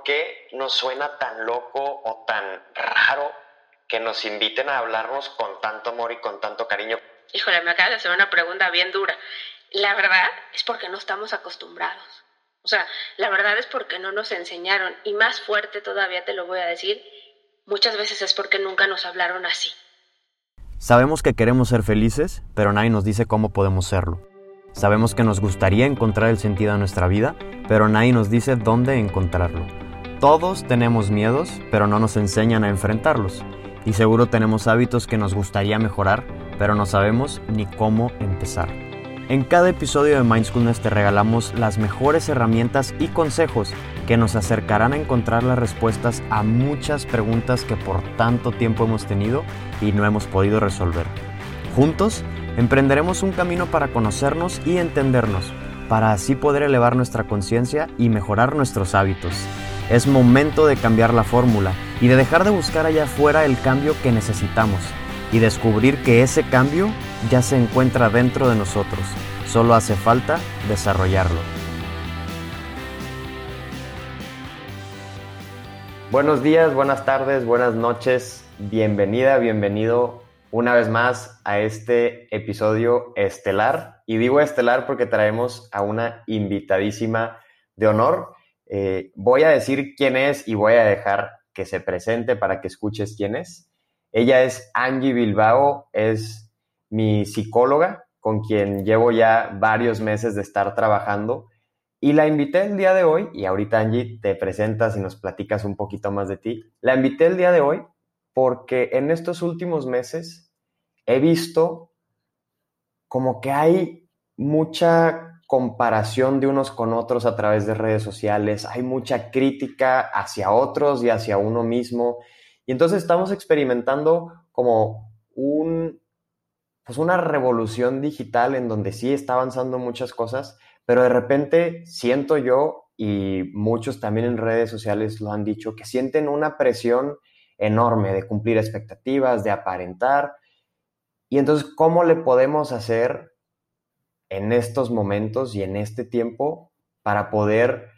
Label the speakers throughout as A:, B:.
A: ¿por qué nos suena tan loco o tan raro que nos inviten a hablarnos con tanto amor y con tanto cariño?
B: Híjole, me acabas de hacer una pregunta bien dura. La verdad es porque no estamos acostumbrados. O sea, la verdad es porque no nos enseñaron. Y más fuerte todavía te lo voy a decir, muchas veces es porque nunca nos hablaron así.
C: Sabemos que queremos ser felices, pero nadie nos dice cómo podemos serlo. Sabemos que nos gustaría encontrar el sentido de nuestra vida, pero nadie nos dice dónde encontrarlo. Todos tenemos miedos, pero no nos enseñan a enfrentarlos. Y seguro tenemos hábitos que nos gustaría mejorar, pero no sabemos ni cómo empezar. En cada episodio de Mindfulness te regalamos las mejores herramientas y consejos que nos acercarán a encontrar las respuestas a muchas preguntas que por tanto tiempo hemos tenido y no hemos podido resolver. Juntos, emprenderemos un camino para conocernos y entendernos, para así poder elevar nuestra conciencia y mejorar nuestros hábitos. Es momento de cambiar la fórmula y de dejar de buscar allá afuera el cambio que necesitamos y descubrir que ese cambio ya se encuentra dentro de nosotros. Solo hace falta desarrollarlo. Buenos días, buenas tardes, buenas noches. Bienvenida, bienvenido una vez más a este episodio estelar. Y digo estelar porque traemos a una invitadísima de honor. Eh, voy a decir quién es y voy a dejar que se presente para que escuches quién es. Ella es Angie Bilbao, es mi psicóloga con quien llevo ya varios meses de estar trabajando y la invité el día de hoy, y ahorita Angie te presentas y nos platicas un poquito más de ti. La invité el día de hoy porque en estos últimos meses he visto como que hay mucha comparación de unos con otros a través de redes sociales, hay mucha crítica hacia otros y hacia uno mismo. Y entonces estamos experimentando como un, pues una revolución digital en donde sí está avanzando muchas cosas, pero de repente siento yo, y muchos también en redes sociales lo han dicho, que sienten una presión enorme de cumplir expectativas, de aparentar. Y entonces, ¿cómo le podemos hacer en estos momentos y en este tiempo para poder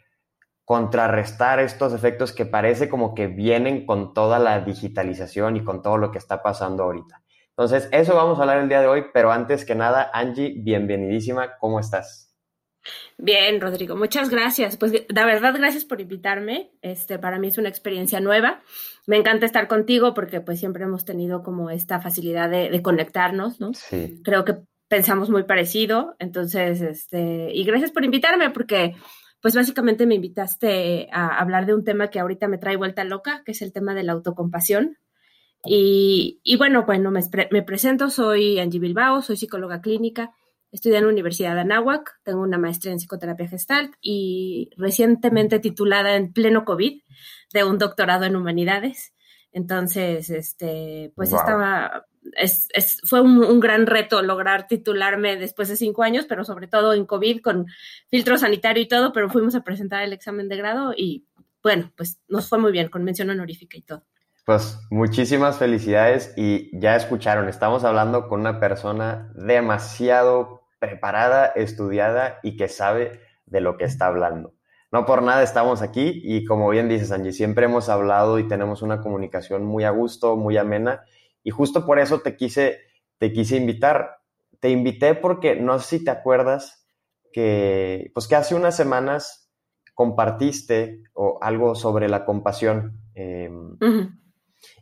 C: contrarrestar estos efectos que parece como que vienen con toda la digitalización y con todo lo que está pasando ahorita. Entonces, eso vamos a hablar el día de hoy, pero antes que nada, Angie, bienvenidísima, ¿cómo estás?
B: Bien, Rodrigo, muchas gracias. Pues la verdad, gracias por invitarme. Este, para mí es una experiencia nueva. Me encanta estar contigo porque pues siempre hemos tenido como esta facilidad de, de conectarnos, ¿no?
C: Sí.
B: Creo que pensamos muy parecido. Entonces, este, y gracias por invitarme porque pues básicamente me invitaste a hablar de un tema que ahorita me trae vuelta loca, que es el tema de la autocompasión. Y, y bueno, bueno, me, me, presento, soy Angie Bilbao, soy psicóloga clínica, estudié en la Universidad de Anáhuac, tengo una maestría en psicoterapia gestalt y recientemente titulada en pleno COVID de un doctorado en humanidades. Entonces, este, pues wow. estaba, es, fue un, un, gran reto lograr titularme después de cinco años, pero sobre todo en COVID con filtro sanitario y todo, pero fuimos a presentar el examen de grado y bueno, pues nos fue muy bien, con mención honorífica y todo.
C: Pues muchísimas felicidades y ya escucharon, estamos hablando con una persona demasiado preparada, estudiada y que sabe de lo que está hablando. No por nada estamos aquí y como bien dices, Angie, siempre hemos hablado y tenemos una comunicación muy a gusto, muy amena y justo por eso te quise, te quise invitar. Te invité porque no sé si te acuerdas que, pues que hace unas semanas compartiste o algo sobre la compasión. Eh, uh -huh.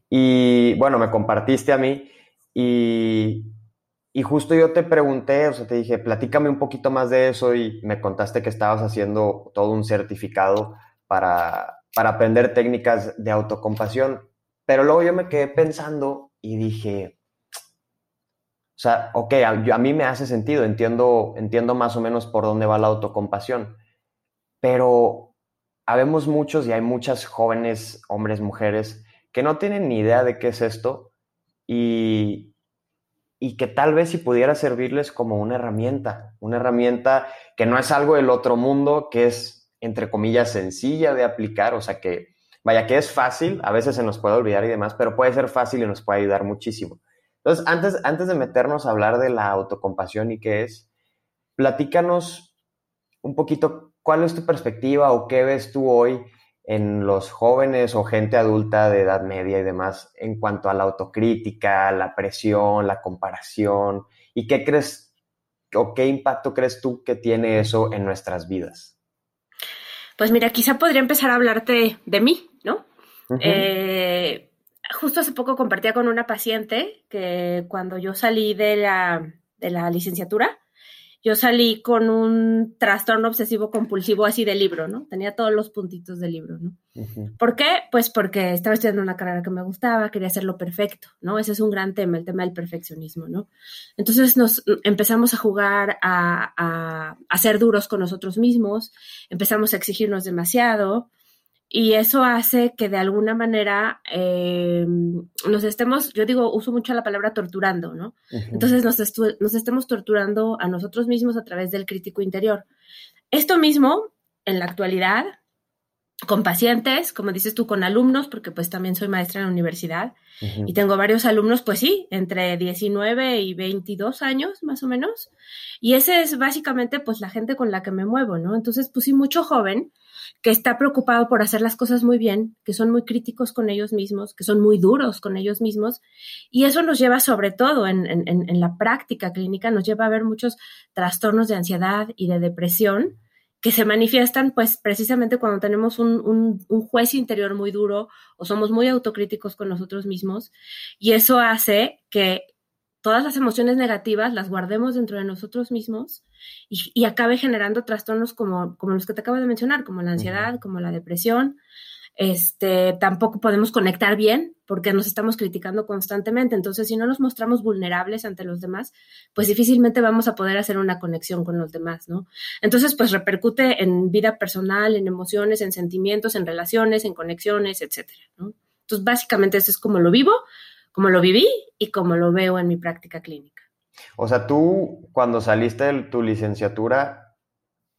C: Y bueno, me compartiste a mí y, y justo yo te pregunté, o sea, te dije, platícame un poquito más de eso y me contaste que estabas haciendo todo un certificado para, para aprender técnicas de autocompasión. Pero luego yo me quedé pensando y dije, o sea, ok, a, a, mí me hace sentido, entiendo, entiendo más o menos por dónde va la autocompasión, pero habemos muchos y hay muchas jóvenes, hombres, mujeres, que no tienen ni idea de qué es esto y, y que tal vez si pudiera servirles como una herramienta, una herramienta que no es algo del otro mundo, que es, entre comillas, sencilla de aplicar, o sea que, vaya, que es fácil, a veces se nos puede olvidar y demás, pero puede ser fácil y nos puede ayudar muchísimo. Entonces, antes, antes de meternos a hablar de la autocompasión y qué es, platícanos un poquito cuál es tu perspectiva o qué ves tú hoy en los jóvenes o gente adulta de edad media y demás en cuanto a la autocrítica, la presión, la comparación? ¿Y qué crees o qué impacto crees tú que tiene eso en nuestras vidas?
B: Pues mira, quizá podría empezar a hablarte de mí, ¿no? Eh, justo hace poco compartía con una paciente que cuando yo salí de la, de la licenciatura, yo salí con un trastorno obsesivo compulsivo así de libro, ¿no? Tenía todos los puntitos del libro, ¿no? ¿Por qué? Pues porque estaba estudiando una carrera que me gustaba, quería hacerlo perfecto, ¿no? Ese es un gran tema, el tema del perfeccionismo, ¿no? Entonces nos empezamos a jugar a, a ser duros con nosotros mismos, empezamos a exigirnos demasiado, y eso hace que de alguna manera eh, nos estemos, yo digo, uso mucho la palabra torturando, ¿no? Entonces nos, nos estemos torturando a nosotros mismos a través del crítico interior. Esto mismo, en la actualidad, con pacientes, como dices tú, con alumnos, porque pues también soy maestra en la universidad y tengo varios alumnos, pues sí, entre 19 y 22 años más o menos. Y ese es básicamente pues la gente con la que me muevo, ¿no? Entonces, pues sí, mucho joven que está preocupado por hacer las cosas muy bien, que son muy críticos con ellos mismos, que son muy duros con ellos mismos. Y eso nos lleva sobre todo en, en, la práctica clínica, nos lleva a ver muchos trastornos de ansiedad y de depresión que se manifiestan pues precisamente cuando tenemos un, un, un, juez interior muy duro o somos muy autocríticos con nosotros mismos y eso hace que todas las emociones negativas las guardemos dentro de nosotros mismos y, acabe generando trastornos como, como, los que te acabo de mencionar, como la ansiedad, como la depresión. Este, tampoco podemos conectar bien porque nos estamos criticando constantemente. Entonces, si no nos mostramos vulnerables ante los demás, pues difícilmente vamos a poder hacer una conexión con los demás, ¿no? Entonces, pues repercute en vida personal, en emociones, en sentimientos, en relaciones, en conexiones, etcétera, ¿no? Entonces, básicamente eso es como lo vivo, como lo viví y como lo veo en mi práctica clínica.
C: O sea, tú cuando saliste de tu licenciatura,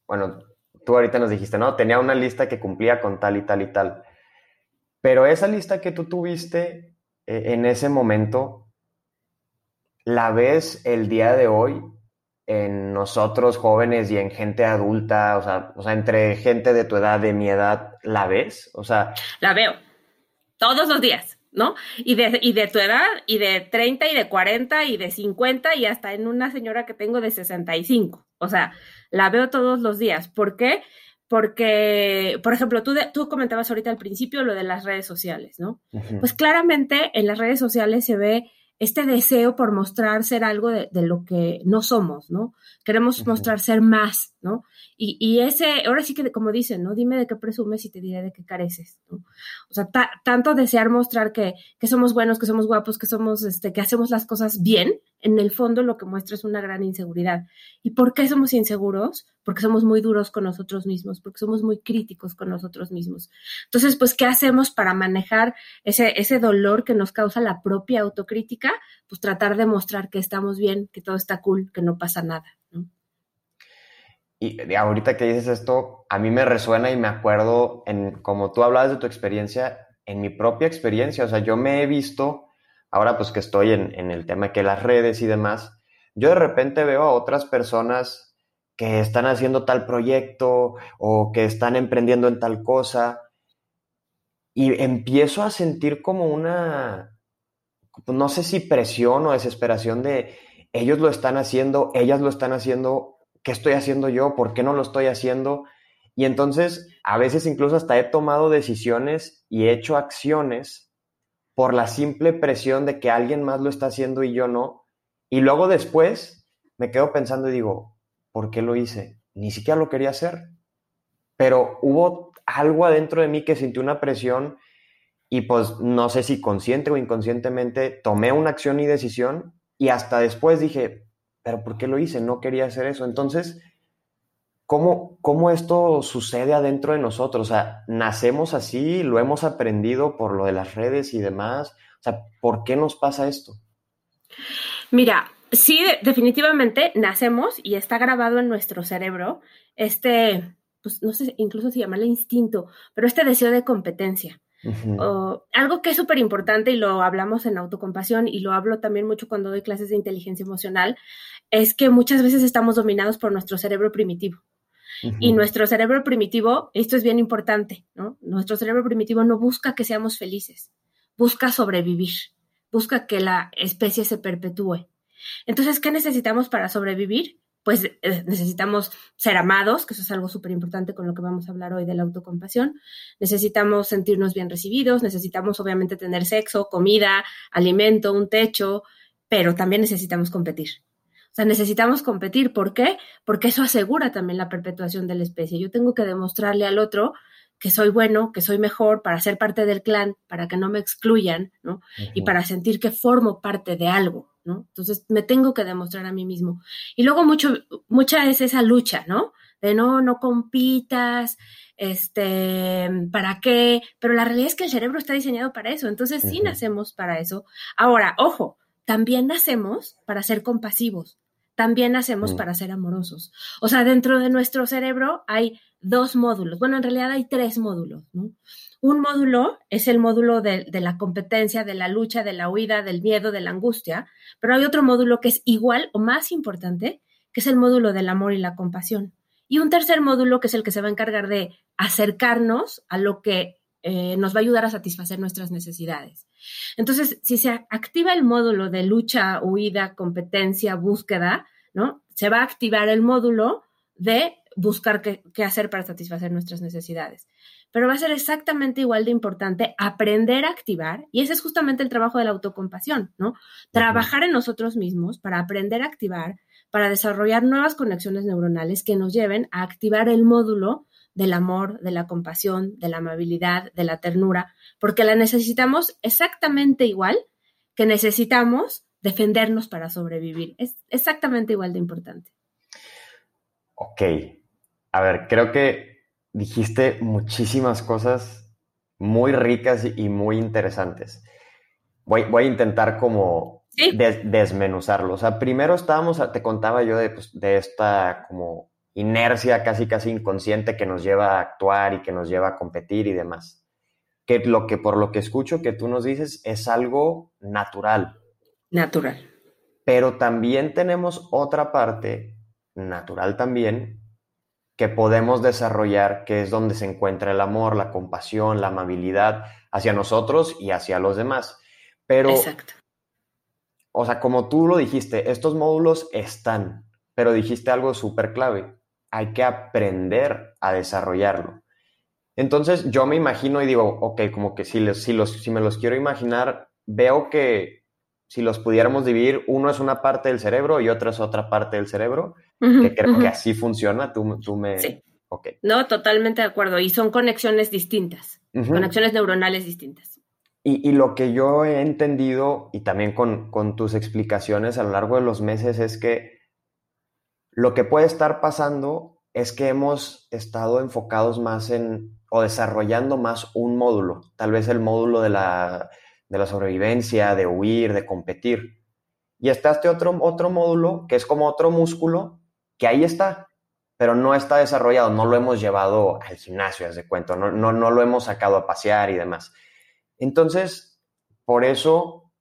C: bueno, tú ahorita nos dijiste, ¿no? Tenía una lista que cumplía con tal y tal y tal. Pero esa lista que tú tuviste eh, en ese momento, ¿la ves el día de hoy en nosotros jóvenes y en gente adulta? O sea, o sea, entre gente de tu edad, de mi edad, ¿la ves? O sea...
B: La veo. Todos los días. ¿No? Y de, y de tu edad, y de 30, y de 40, y de 50, y hasta en una señora que tengo de 65. O sea, la veo todos los días. ¿Por qué? Porque, por ejemplo, tú, tú comentabas ahorita al principio lo de las redes sociales, ¿no? Pues claramente en las redes sociales se ve este deseo por mostrar ser algo de, lo que no somos, ¿no? Queremos mostrar ser más, ¿no? Y, ese, ahora sí que como dicen, ¿no? Dime de qué presumes y te diré de qué careces. O sea, tanto desear mostrar que, que, somos buenos, que somos guapos, que somos, este, que hacemos las cosas bien, en el fondo lo que muestra es una gran inseguridad. ¿Y por qué somos inseguros? Porque somos muy duros con nosotros mismos, porque somos muy críticos con nosotros mismos. Entonces, pues, ¿qué hacemos para manejar ese, ese dolor que nos causa la propia autocrítica? Pues tratar de mostrar que estamos bien, que todo está cool, que no pasa nada.
C: Y ahorita que dices esto, a mí me resuena y me acuerdo en como tú hablabas de tu experiencia, en mi propia experiencia, o sea, yo me he visto, ahora pues que estoy en, en el tema que las redes y demás, yo de repente veo a otras personas que están haciendo tal proyecto o que están emprendiendo en tal cosa y empiezo a sentir como una, no sé si presión o desesperación de ellos lo están haciendo, ellas lo están haciendo, ¿qué estoy haciendo yo? ¿Por qué no lo estoy haciendo? Y entonces, a veces incluso hasta he tomado decisiones y he hecho acciones por la simple presión de que alguien más lo está haciendo y yo no. Y luego después me quedo pensando y digo, ¿por qué lo hice? Ni siquiera lo quería hacer. Pero hubo algo adentro de mí que sintió una presión y pues no sé si consciente o inconscientemente tomé una acción y decisión y hasta después dije, pero ¿por qué lo hice? No quería hacer eso. Entonces, ¿cómo, cómo esto sucede adentro de nosotros? O sea, nacemos así, lo hemos aprendido por lo de las redes y demás. O sea, ¿por qué nos pasa esto?
B: Mira, sí, definitivamente nacemos y está grabado en nuestro cerebro este, pues no sé, incluso se llama el instinto, pero este deseo de competencia algo que es súper importante y lo hablamos en autocompasión y lo hablo también mucho cuando doy clases de inteligencia emocional, es que muchas veces estamos dominados por nuestro cerebro primitivo. Y nuestro cerebro primitivo, esto es bien importante, ¿no? Nuestro cerebro primitivo no busca que seamos felices, busca sobrevivir, busca que la especie se perpetúe. Entonces, ¿qué necesitamos para sobrevivir? Pues eh, necesitamos ser amados, que eso es algo súper importante con lo que vamos a hablar hoy de la autocompasión. Necesitamos sentirnos bien recibidos, necesitamos obviamente tener sexo, comida, alimento, un techo, pero también necesitamos competir. O sea, necesitamos competir. ¿Por qué? Porque eso asegura también la perpetuación de la especie. Yo tengo que demostrarle al otro que soy bueno, que soy mejor para ser parte del clan, para que no me excluyan, ¿no? Y para sentir que formo parte de algo. ¿no? Entonces me tengo que demostrar a mí mismo. Y luego mucho, mucha es esa lucha, ¿no? De no, no compitas, este, ¿para qué? Pero la realidad es que el cerebro está diseñado para eso, entonces sí nacemos para eso. Ahora, ojo, también nacemos para ser compasivos, también nacemos mm. para ser amorosos. O sea, dentro de nuestro cerebro hay dos módulos, bueno, en realidad hay tres módulos, ¿no? Un módulo es el módulo de, la competencia, de la lucha, de la huida, del miedo, de la angustia, pero hay otro módulo que es igual o más importante, que es el módulo del amor y la compasión. Y un tercer módulo que es el que se va a encargar de acercarnos a lo que eh, nos va a ayudar a satisfacer nuestras necesidades. Entonces, si se activa el módulo de lucha, huida, competencia, búsqueda, ¿no? Se va a activar el módulo de buscar qué, qué hacer para satisfacer nuestras necesidades pero va a ser exactamente igual de importante aprender a activar, y ese es justamente el trabajo de la autocompasión, ¿no? Trabajar en nosotros mismos para aprender a activar, para desarrollar nuevas conexiones neuronales que nos lleven a activar el módulo del amor, de la compasión, de la amabilidad, de la ternura, porque la necesitamos exactamente igual que necesitamos defendernos para sobrevivir. Es exactamente igual de importante.
C: Ok. A ver, creo que dijiste muchísimas cosas muy ricas y muy interesantes. Voy, voy a intentar como desmenuzarlo. O sea, primero estábamos, te contaba yo de, pues, de esta como inercia casi casi inconsciente que nos lleva a actuar y que nos lleva a competir y demás. Que lo que por lo que escucho que tú nos dices es algo natural.
B: Natural.
C: Pero también tenemos otra parte natural también que podemos desarrollar, que es donde se encuentra el amor, la compasión, la amabilidad hacia nosotros y hacia los demás. Pero, Exacto. o sea, como tú lo dijiste, estos módulos están, pero dijiste algo súper clave, hay que aprender a desarrollarlo. Entonces yo me imagino y digo, ok, como que si, si, los, si me los quiero imaginar, veo que si los pudiéramos dividir, uno es una parte del cerebro y otra es otra parte del cerebro, que creo que así funciona. Tú, tú me...
B: Sí. No, totalmente de acuerdo. Y son conexiones distintas, conexiones neuronales distintas.
C: Y, y, lo que yo he entendido, y también con, con tus explicaciones a lo largo de los meses, es que lo que puede estar pasando es que hemos estado enfocados más en, o desarrollando más un módulo, tal vez el módulo de la, de la sobrevivencia, de huir, de competir. Y está este otro, otro módulo que es como otro músculo que ahí está, pero no está desarrollado, no lo hemos llevado al gimnasio, es cuento, no, no, no lo hemos sacado a pasear y demás. Entonces, por eso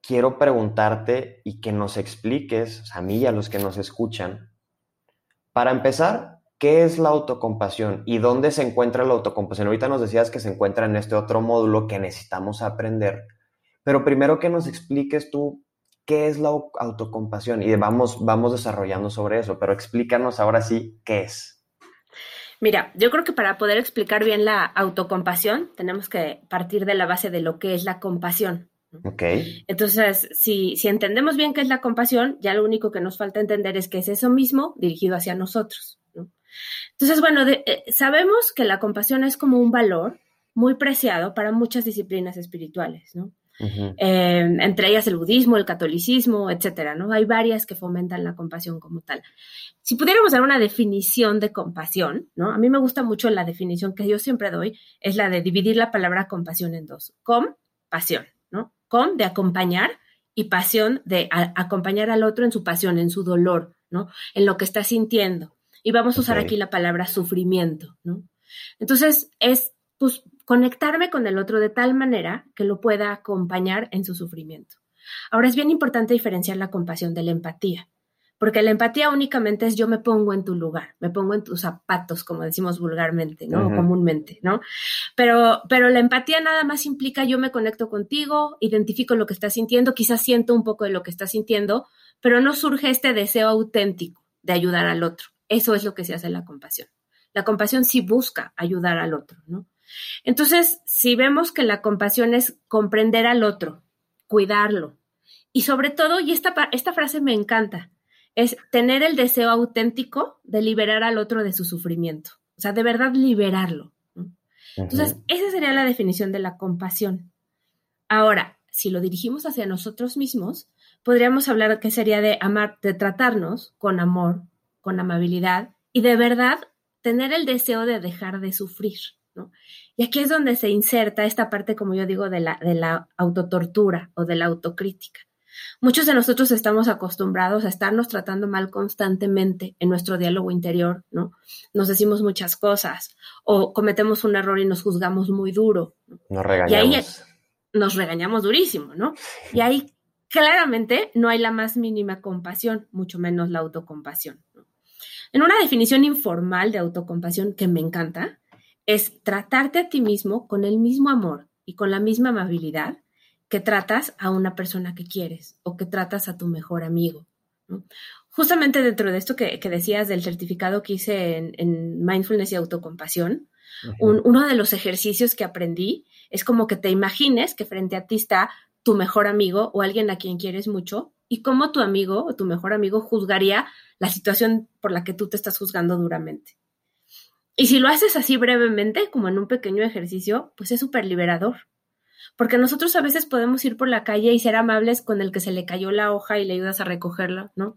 C: quiero preguntarte y que nos expliques, a mí y a los que nos escuchan, para empezar, ¿qué es la autocompasión y dónde se encuentra la autocompasión? Ahorita nos decías que se encuentra en este otro módulo que necesitamos aprender, pero primero que nos expliques tú qué es la autocompasión y vamos, vamos desarrollando sobre eso, pero explícanos ahora sí qué es.
B: Mira, yo creo que para poder explicar bien la autocompasión tenemos que partir de la base de lo que es la compasión.
C: Ok.
B: Entonces, si, si entendemos bien qué es la compasión, ya lo único que nos falta entender es que es eso mismo dirigido hacia nosotros. Entonces, bueno, eh, sabemos que la compasión es como un valor muy preciado para muchas disciplinas espirituales, ¿no? Em, entre ellas el budismo, el catolicismo, etcétera, ¿no? Hay varias que fomentan la compasión como tal. Si pudiéramos dar una definición de compasión, ¿no? A mí me gusta mucho la definición que yo siempre doy, es la de dividir la palabra compasión en dos. Compasión, ¿no? Com de acompañar y pasión de acompañar al otro en su pasión, en su dolor, ¿no? En lo que está sintiendo. Y vamos a usar aquí la palabra sufrimiento, ¿no? Entonces, es pues conectarme con el otro de tal manera que lo pueda acompañar en su sufrimiento. Ahora es bien importante diferenciar la compasión de la empatía, porque la empatía únicamente es yo me pongo en tu lugar, me pongo en tus zapatos, como decimos vulgarmente, ¿no? comúnmente, ¿no? Pero, pero la empatía nada más implica yo me conecto contigo, identifico lo que estás sintiendo, quizás siento un poco de lo que estás sintiendo, pero no surge este deseo auténtico de ayudar al otro. Eso es lo que se hace en la compasión. La compasión sí busca ayudar al otro, ¿no? Entonces, si vemos que la compasión es comprender al otro, cuidarlo, y sobre todo, y esta, esta frase me encanta, es tener el deseo auténtico de liberar al otro de su sufrimiento, o sea, de verdad liberarlo. Entonces, esa sería la definición de la compasión. Ahora, si lo dirigimos hacia nosotros mismos, podríamos hablar que sería de amar, de tratarnos con amor, con amabilidad y de verdad tener el deseo de dejar de sufrir. ¿no? Y aquí es donde se inserta esta parte, como yo digo, de la, de la autotortura o de la autocrítica. Muchos de nosotros estamos acostumbrados a estarnos tratando mal constantemente en nuestro diálogo interior, ¿no? Nos decimos muchas cosas o cometemos un error y nos juzgamos muy duro.
C: Nos regañamos. Y ahí
B: nos regañamos durísimo, ¿no? Y ahí claramente no hay la más mínima compasión, mucho menos la autocompasión. En una definición informal de autocompasión que me encanta, es tratarte a ti mismo con el mismo amor y con la misma amabilidad que tratas a una persona que quieres o que tratas a tu mejor amigo. Justamente dentro de esto que, decías del certificado que hice en, mindfulness y autocompasión, uno de los ejercicios que aprendí es como que te imagines que frente a ti está tu mejor amigo o alguien a quien quieres mucho y cómo tu amigo o tu mejor amigo juzgaría la situación por la que tú te estás juzgando duramente. Y si lo haces así brevemente, como en un pequeño ejercicio, pues es súper liberador. Porque nosotros a veces podemos ir por la calle y ser amables con el que se le cayó la hoja y le ayudas a recogerla, ¿no?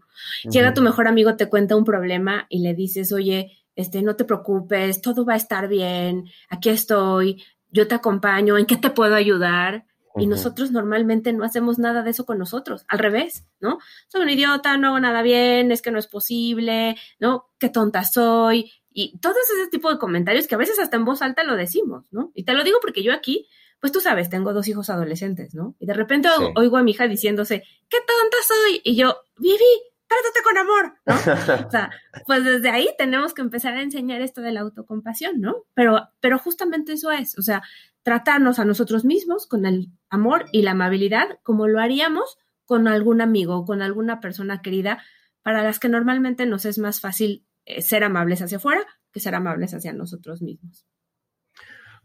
B: Llega tu mejor amigo, te cuenta un problema y le dices, oye, este, no te preocupes, todo va a estar bien, aquí estoy, yo te acompaño, ¿en qué te puedo ayudar? Y nosotros normalmente no hacemos nada de eso con nosotros, al revés, ¿no? Soy un idiota, no hago nada bien, es que no es posible, ¿no? Qué tonta soy. Y todos ese tipo de comentarios que a veces hasta en voz alta lo decimos, ¿no? Y te lo digo porque yo aquí, pues tú sabes, tengo dos hijos adolescentes, ¿no? Y de repente oigo a mi hija diciéndose, qué tonta soy. Y yo, Vivi, trátate con amor, ¿no? o sea, pues desde ahí tenemos que empezar a enseñar esto de la autocompasión, ¿no? Pero, pero justamente eso es, o sea, tratarnos a nosotros mismos con el amor y la amabilidad como lo haríamos con algún amigo o con alguna persona querida para las que normalmente nos es más fácil eh, ser amables hacia afuera que ser amables hacia nosotros mismos.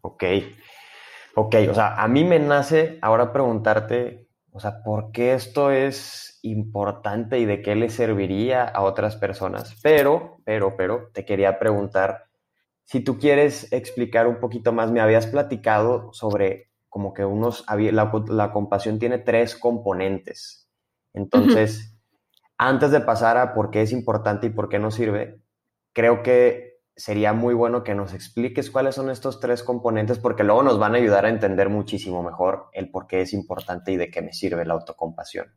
C: Ok, ok, o sea, a mí me nace ahora preguntarte, o sea, ¿por qué esto es importante y de qué le serviría a otras personas? Pero, pero, pero, te quería preguntar, si tú quieres explicar un poquito más, me habías platicado sobre como que unos, la, la compasión tiene tres componentes. Entonces, antes de pasar a por qué es importante y por qué no sirve, creo que sería muy bueno que nos expliques cuáles son estos tres componentes, porque luego nos van a ayudar a entender muchísimo mejor el por qué es importante y de qué me sirve la autocompasión.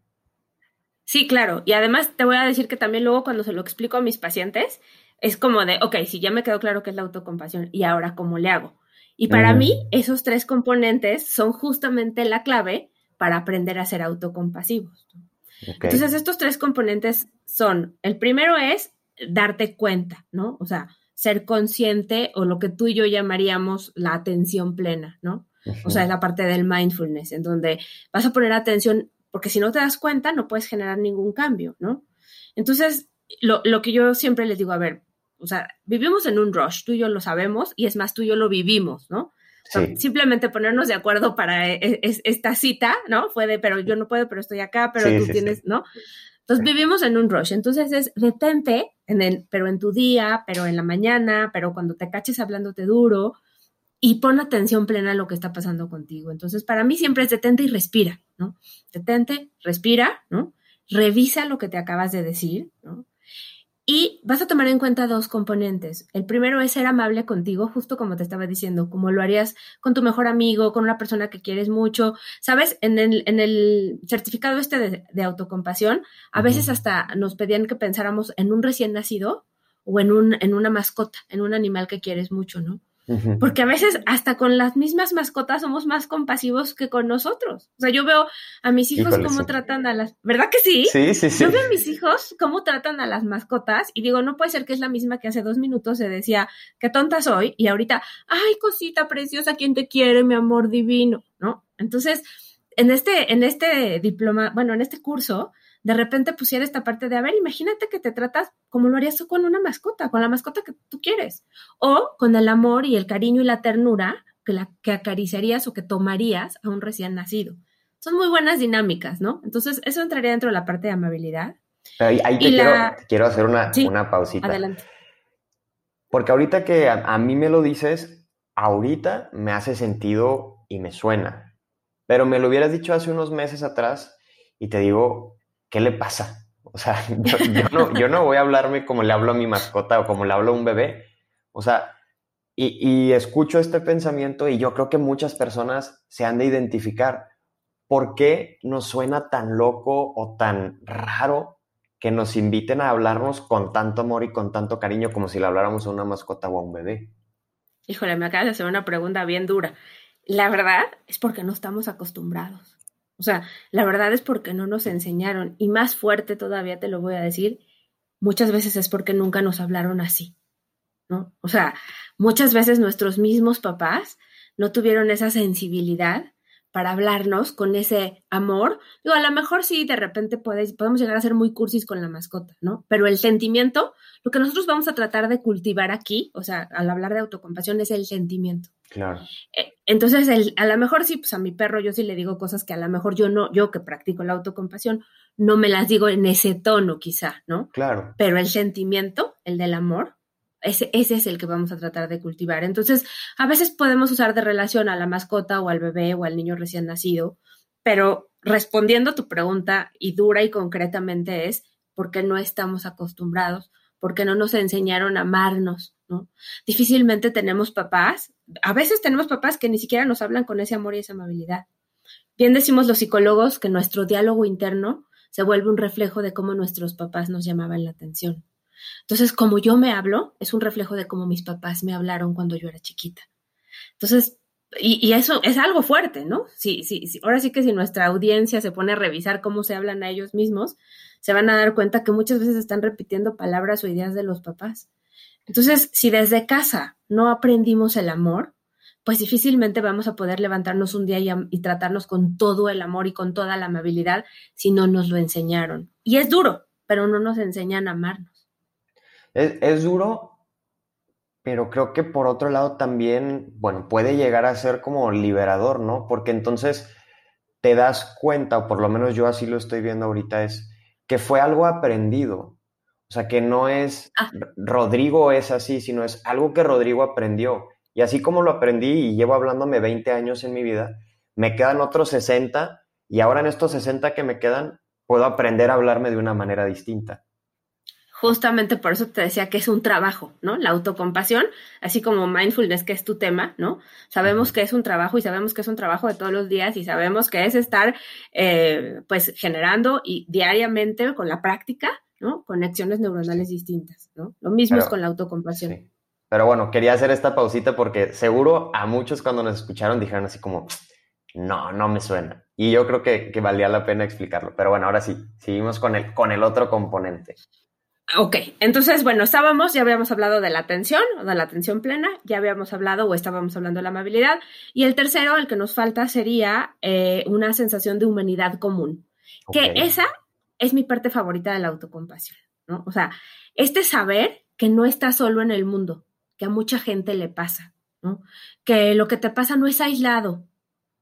B: Sí, claro. Y además te voy a decir que también luego cuando se lo explico a mis pacientes, es como de, ok, si ya me quedó claro que es la autocompasión, ¿y ahora cómo le hago? Y para mí, esos tres componentes son justamente la clave para aprender a ser autocompasivos. Entonces, estos tres componentes son, el primero es darte cuenta, ¿no? O sea, ser consciente o lo que tú y yo llamaríamos la atención plena, ¿no? O sea, es la parte del mindfulness, en donde vas a poner atención, porque si no te das cuenta, no puedes generar ningún cambio, ¿no? Entonces, lo, lo que yo siempre les digo, a ver, o sea, vivimos en un rush, tú y yo lo sabemos, y es más, tú y yo lo vivimos, ¿no? simplemente ponernos de acuerdo para e, e, esta cita, ¿no? Fue de, pero yo no puedo, pero estoy acá, pero tú tienes, ¿no? Entonces vivimos en un rush. Entonces es detente, en el, pero en tu día, pero en la mañana, pero cuando te caches hablándote duro y pon atención plena a lo que está pasando contigo. Entonces para mí siempre es detente y respira, ¿no? Detente, respira, ¿no? Revisa lo que te acabas de decir, ¿no? Y vas a tomar en cuenta dos componentes. El primero es ser amable contigo, justo como te estaba diciendo, como lo harías con tu mejor amigo, con una persona que quieres mucho. Sabes, en el, en el certificado este de, autocompasión, a veces hasta nos pedían que pensáramos en un recién nacido o en, un, en una mascota, en un animal que quieres mucho, ¿no? Porque a veces hasta con las mismas mascotas somos más compasivos que con nosotros. O sea, yo veo a mis hijos cómo tratan a las... ¿Verdad que sí?
C: Sí, sí, sí.
B: Yo veo a mis hijos cómo tratan a las mascotas y digo, no puede ser que es la misma que hace dos minutos se decía, qué tonta soy, y ahorita, ay, cosita preciosa, ¿quién te quiere, mi amor divino? ¿No? Entonces, en este, en este diploma, bueno, en este curso, de repente pusiera esta parte de, a ver, imagínate que te tratas como lo harías tú con una mascota, con la mascota que tú quieres, o con el amor y el cariño y la ternura que, la, que acariciarías o que tomarías a un recién nacido. Son muy buenas dinámicas, ¿no? Entonces, eso entraría dentro de la parte de amabilidad.
C: ahí, te, quiero, quiero, hacer una, una pausita.
B: Adelante.
C: Porque ahorita que a mí me lo dices, ahorita me hace sentido y me suena pero me lo hubieras dicho hace unos meses atrás y te digo, ¿qué le pasa? O sea, yo, no, voy a hablarme como le hablo a mi mascota o como le hablo a un bebé. O sea, y, y, escucho este pensamiento y yo creo que muchas personas se han de identificar. ¿Por qué nos suena tan loco o tan raro que nos inviten a hablarnos con tanto amor y con tanto cariño como si le habláramos a una mascota o a un bebé?
B: Híjole, me acabas de hacer una pregunta bien dura. La verdad es porque no estamos acostumbrados. O sea, la verdad es porque no nos enseñaron. Y más fuerte todavía te lo voy a decir, muchas veces es porque nunca nos hablaron así. ¿no? O sea, muchas veces nuestros mismos papás no tuvieron esa sensibilidad para hablarnos con ese amor. Digo, a lo mejor sí, de repente podemos llegar a ser muy cursis con la mascota, ¿no? Pero el sentimiento, lo que nosotros vamos a tratar de cultivar aquí, o sea, al hablar de autocompasión, es el sentimiento.
C: Claro.
B: Eh, entonces, el, a lo mejor sí, pues a mi perro yo sí le digo cosas que a lo mejor yo no, yo que practico la autocompasión, no me las digo en ese tono quizá, ¿no?
C: Claro.
B: Pero el sentimiento, el del amor, ese, es el que vamos a tratar de cultivar. Entonces, a veces podemos usar de relación a la mascota o al bebé o al niño recién nacido, pero respondiendo a tu pregunta y dura y concretamente es porque no estamos acostumbrados, porque no nos enseñaron a amarnos, ¿no? Difícilmente tenemos papás, a veces tenemos papás que ni siquiera nos hablan con ese amor y esa amabilidad. Bien decimos los psicólogos que nuestro diálogo interno se vuelve un reflejo de cómo nuestros papás nos llamaban la atención. Entonces, como yo me hablo, es un reflejo de cómo mis papás me hablaron cuando yo era chiquita. Entonces, y, eso es algo fuerte, ¿no? Sí, sí, sí. Ahora sí que si nuestra audiencia se pone a revisar cómo se hablan a ellos mismos, se van a dar cuenta que muchas veces están repitiendo palabras o ideas de los papás. Entonces, si desde casa no aprendimos el amor, pues difícilmente vamos a poder levantarnos un día y, tratarnos con todo el amor y con toda la amabilidad si no nos lo enseñaron. Y es duro, pero no nos enseñan a amarnos.
C: Es, duro, pero creo que por otro lado también, bueno, puede llegar a ser como liberador, ¿no? Porque entonces te das cuenta, o por lo menos yo así lo estoy viendo ahorita, es que fue algo aprendido. O sea, que no es ah. Rodrigo es así, sino es algo que Rodrigo aprendió. Y así como lo aprendí y llevo hablándome 20 años en mi vida, me quedan otros 60 y ahora en estos 60 que me quedan puedo aprender a hablarme de una manera distinta
B: justamente por eso te decía que es un trabajo, ¿no? La autocompasión, así como mindfulness, que es tu tema, ¿no? Sabemos que es un trabajo y sabemos que es un trabajo de todos los días y sabemos que es estar, eh, pues, generando y diariamente con la práctica, ¿no? Conexiones neuronales distintas, ¿no? Lo mismo es con la autocompasión.
C: Pero bueno, quería hacer esta pausita porque seguro a muchos cuando nos escucharon dijeron así como, no, no me suena. Y yo creo que, que valía la pena explicarlo. Pero bueno, ahora sí, seguimos con el, con el otro componente.
B: Ok, entonces, bueno, estábamos, ya habíamos hablado de la atención o de la atención plena, ya habíamos hablado o estábamos hablando de la amabilidad, y el tercero, el que nos falta, sería eh, una sensación de humanidad común, que esa es mi parte favorita de la autocompasión, ¿no? O sea, este saber que no estás solo en el mundo, que a mucha gente le pasa, ¿no? Que lo que te pasa no es aislado,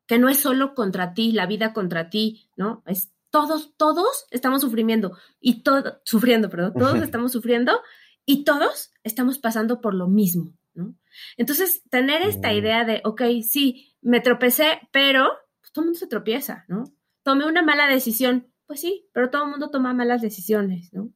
B: que no es solo contra ti, la vida contra ti, ¿no? Es todos, todos estamos sufriendo y todo, sufriendo, perdón, todos estamos sufriendo y todos estamos pasando por lo mismo, ¿no? Entonces, tener esta mm. idea de, ok, sí, me tropecé, pero pues, todo el mundo se tropieza, ¿no? Tomé una mala decisión, pues sí, pero todo el mundo toma malas decisiones, ¿no?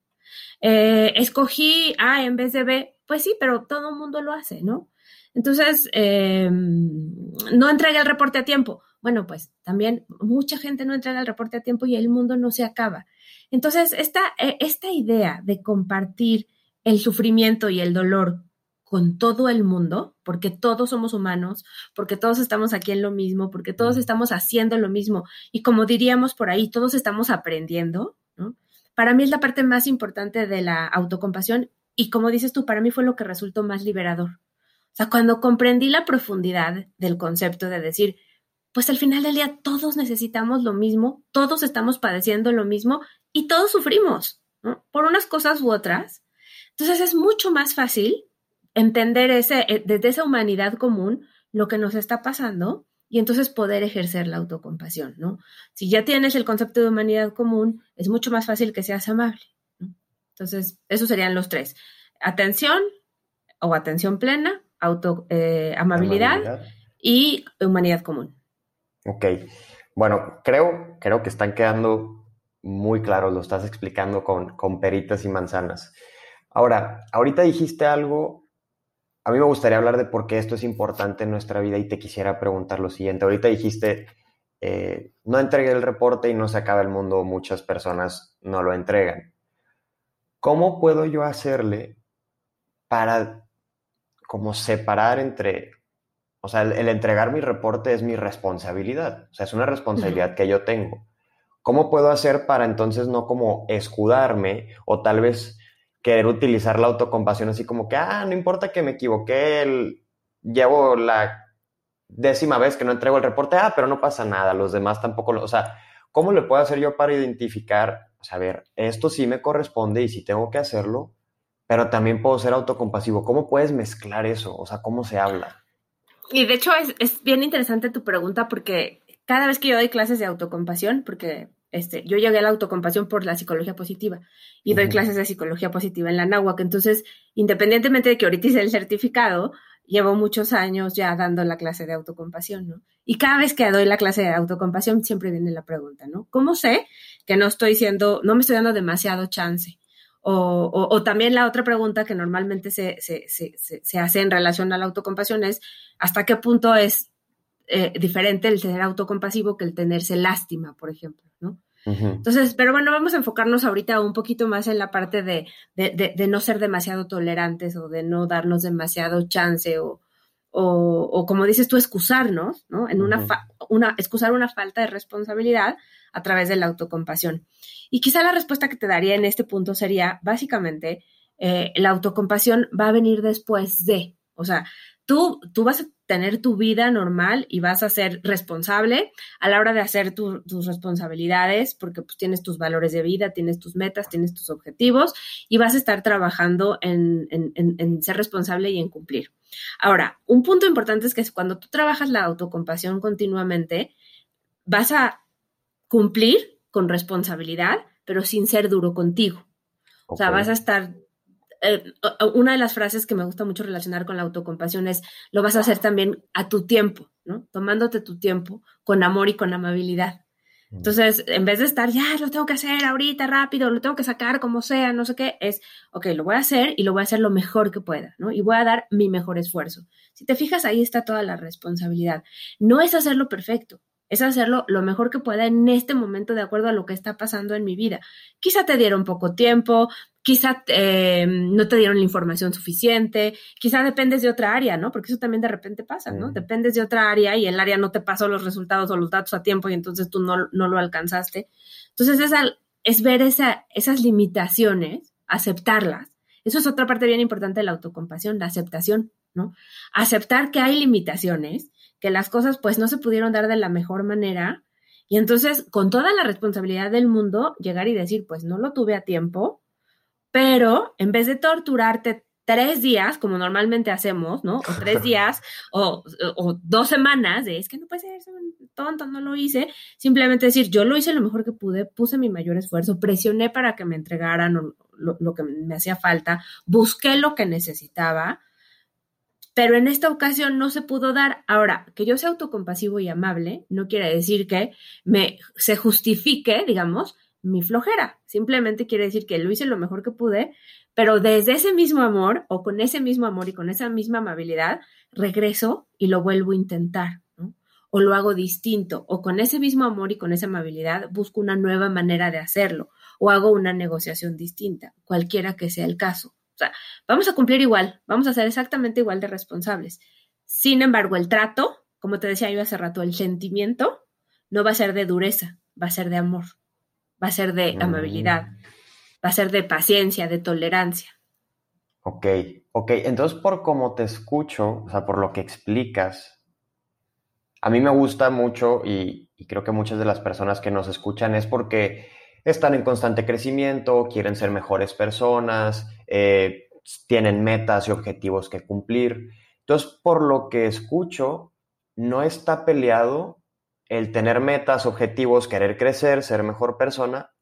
B: Eh, escogí A en vez de B, pues sí, pero todo el mundo lo hace, ¿no? Entonces, em, no entregué el reporte a tiempo, bueno, pues también mucha gente no entrega el reporte a tiempo y el mundo no se acaba. Entonces, esta, e, esta idea de compartir el sufrimiento y el dolor con todo el mundo, porque todos somos humanos, porque todos estamos aquí en lo mismo, porque todos estamos haciendo lo mismo. Y como diríamos por ahí, todos estamos aprendiendo, ¿no? Para mí es la parte más importante de la autocompasión y como dices tú, para mí fue lo que resultó más liberador. O sea, cuando comprendí la profundidad del concepto de decir, pues al final del día todos necesitamos lo mismo, todos estamos padeciendo lo mismo y todos sufrimos, ¿no? Por unas cosas u otras. Entonces es mucho más fácil entender ese, eh, desde esa humanidad común lo que nos está pasando y entonces poder ejercer la autocompasión, ¿no? Si ya tienes el concepto de humanidad común, es mucho más fácil que seas amable. Entonces, esos serían los tres. Atención o atención plena, auto, eh, amabilidad, y humanidad común.
C: Ok. Bueno, creo, creo que están quedando muy claros, lo estás explicando con, con peritas y manzanas. Ahora, ahorita dijiste algo, a mí me gustaría hablar de por qué esto es importante en nuestra vida y te quisiera preguntar lo siguiente. Ahorita dijiste, eh, no entregué el reporte y no se acaba el mundo, muchas personas no lo entregan. ¿Cómo puedo yo hacerle para como separar entre, o sea, el, entregar mi reporte es mi responsabilidad, o sea, es una responsabilidad que yo tengo. ¿Cómo puedo hacer para entonces no como escudarme o tal vez querer utilizar la autocompasión así como que, ah, no importa que me equivoqué, llevo la décima vez que no entrego el reporte, ah, pero no pasa nada, los demás tampoco lo, o sea, ¿cómo le puedo hacer yo para identificar a ver, esto sí me corresponde y sí tengo que hacerlo, pero también puedo ser autocompasivo. ¿Cómo puedes mezclar eso? O sea, ¿cómo se habla?
B: Y de hecho es, bien interesante tu pregunta porque cada vez que yo doy clases de autocompasión, porque este, yo llegué a la autocompasión por la psicología positiva y doy clases de psicología positiva en la náhuatl. Entonces, independientemente de que ahorita hice el certificado, llevo muchos años ya dando la clase de autocompasión, ¿no? Y cada vez que doy la clase de autocompasión siempre viene la pregunta, ¿no? ¿Cómo sé que no estoy siendo, no me estoy dando demasiado chance? O, también la otra pregunta que normalmente se, se, hace en relación a la autocompasión es, ¿hasta qué punto es eh, diferente el tener autocompasivo que el tenerse lástima, por ejemplo, ¿no? Entonces, pero bueno, vamos a enfocarnos ahorita un poquito más en la parte de, de, no ser demasiado tolerantes o de no darnos demasiado chance o, o, como dices tú, excusarnos, ¿no? En una, una, excusar una falta de responsabilidad a través de la autocompasión. Y quizá la respuesta que te daría en este punto sería, básicamente, eh, la autocompasión va a venir después de, o sea, tú, tú vas a tener tu vida normal y vas a ser responsable a la hora de hacer tus responsabilidades, porque pues tienes tus valores de vida, tienes tus metas, tienes tus objetivos y vas a estar trabajando en, en ser responsable y en cumplir. Ahora, un punto importante es que cuando tú trabajas la autocompasión continuamente, vas a cumplir con responsabilidad, pero sin ser duro contigo. O sea, vas a estar eh, una de las frases que me gusta mucho relacionar con la autocompasión es, lo vas a hacer también a tu tiempo, ¿no? Tomándote tu tiempo con amor y con amabilidad. Entonces, en vez de estar, ya, lo tengo que hacer ahorita rápido, lo tengo que sacar como sea, no sé qué, es, ok, lo voy a hacer y lo voy a hacer lo mejor que pueda, ¿no? Y voy a dar mi mejor esfuerzo. Si te fijas, ahí está toda la responsabilidad. No es hacerlo perfecto, es hacerlo lo mejor que pueda en este momento de acuerdo a lo que está pasando en mi vida. Quizá te dieron poco tiempo, quizá eh, no te dieron la información suficiente, quizá dependes de otra área, ¿no? Porque eso también de repente pasa, ¿no? Dependes de otra área y el área no te pasó los resultados o los datos a tiempo y entonces tú no, no lo alcanzaste. Entonces es, es ver esa, esas limitaciones, aceptarlas. Eso es otra parte bien importante de la autocompasión, la aceptación, ¿no? Aceptar que hay limitaciones que las cosas pues no se pudieron dar de la mejor manera. Y entonces, con toda la responsabilidad del mundo, llegar y decir, pues no lo tuve a tiempo, pero en vez de torturarte tres días, como normalmente hacemos, ¿no? O tres días, o, dos semanas, de es que no puede ser tonto, no lo hice. Simplemente decir, yo lo hice lo mejor que pude, puse mi mayor esfuerzo, presioné para que me entregaran lo, lo que me hacía falta, busqué lo que necesitaba pero en esta ocasión no se pudo dar. Ahora, que yo sea autocompasivo y amable no quiere decir que me se justifique, digamos, mi flojera. Simplemente quiere decir que lo hice lo mejor que pude, pero desde ese mismo amor o con ese mismo amor y con esa misma amabilidad, regreso y lo vuelvo a intentar, O lo hago distinto, o con ese mismo amor y con esa amabilidad busco una nueva manera de hacerlo, o hago una negociación distinta, cualquiera que sea el caso. O sea, vamos a cumplir igual, vamos a ser exactamente igual de responsables. Sin embargo, el trato, como te decía yo hace rato, el sentimiento no va a ser de dureza, va a ser de amor, va a ser de
C: Mm.
B: amabilidad, va a ser de paciencia, de tolerancia.
C: Ok, ok. Entonces, por como te escucho, o sea, por lo que explicas, a mí me gusta mucho y, y creo que muchas de las personas que nos escuchan es porque están en constante crecimiento, quieren ser mejores personas, eh, tienen metas y objetivos que cumplir. Entonces, por lo que escucho, no está peleado el tener metas, objetivos, querer crecer, ser mejor persona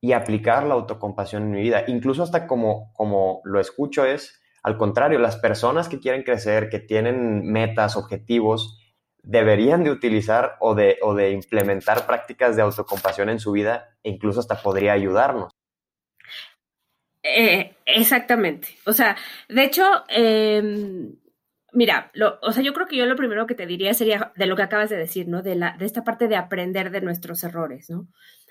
C: y aplicar la autocompasión en mi vida. Incluso hasta como, como lo escucho es, al contrario, las personas que quieren crecer, que tienen metas, objetivos, deberían de utilizar o de, o de implementar prácticas de autocompasión en su vida e incluso hasta podría ayudarnos.
B: Eh, exactamente. O sea, de hecho, eh, mira, lo, o sea, yo creo que yo lo primero que te diría sería de lo que acabas de decir, ¿no? De, la, de esta parte de aprender de nuestros errores, ¿no?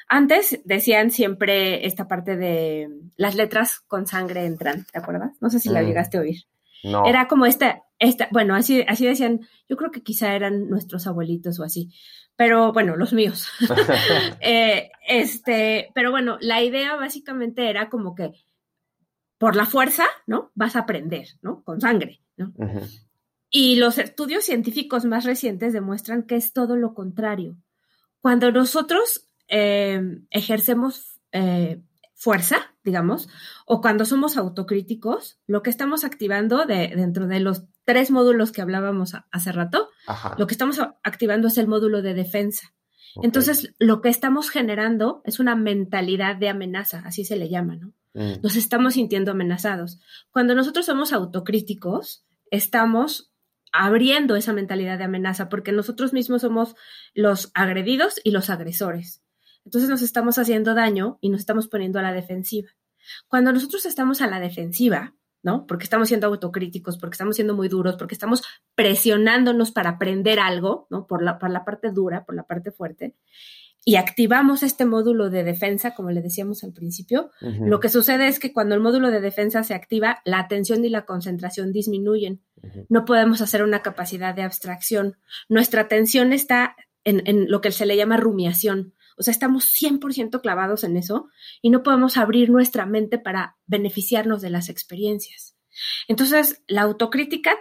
B: Antes decían siempre esta parte de las letras con sangre entran, ¿te acuerdas? No sé si la
C: Mm.
B: llegaste a oír.
C: No.
B: Era como esta, esta, bueno, así, así decían, yo creo que quizá eran nuestros abuelitos o así, pero bueno, los míos. Eh, este, pero bueno, la idea básicamente era como que por la fuerza, ¿no? Vas a aprender, ¿no? Con sangre, ¿no?
C: Ujú.
B: Y los estudios científicos más recientes demuestran que es todo lo contrario. Cuando nosotros eh, ejercemos eh, fuerza, digamos, o cuando somos autocríticos, lo que estamos activando de, dentro de los tres módulos que hablábamos a- hace rato,
C: Ajá.
B: lo que estamos activando es el módulo de defensa. Entonces, lo que estamos generando es una mentalidad de amenaza, así se le llama, ¿no?
C: Mm,
B: nos estamos sintiendo amenazados. Cuando nosotros somos autocríticos, estamos abriendo esa mentalidad de amenaza porque nosotros mismos somos los agredidos y los agresores. Entonces nos estamos haciendo daño y nos estamos poniendo a la defensiva. Cuando nosotros estamos a la defensiva, ¿no? Porque estamos siendo autocríticos, porque estamos siendo muy duros, porque estamos presionándonos para aprender algo, ¿no? Por la, por la parte dura, por la parte fuerte, y activamos este módulo de defensa, como le decíamos al principio, lo que sucede es que cuando el módulo de defensa se activa, la atención y la concentración disminuyen. No podemos hacer una capacidad de abstracción. Nuestra atención está en, en lo que se le llama rumiación. O sea, estamos 100% clavados en eso y no podemos abrir nuestra mente para beneficiarnos de las experiencias. Entonces, la autocrítica,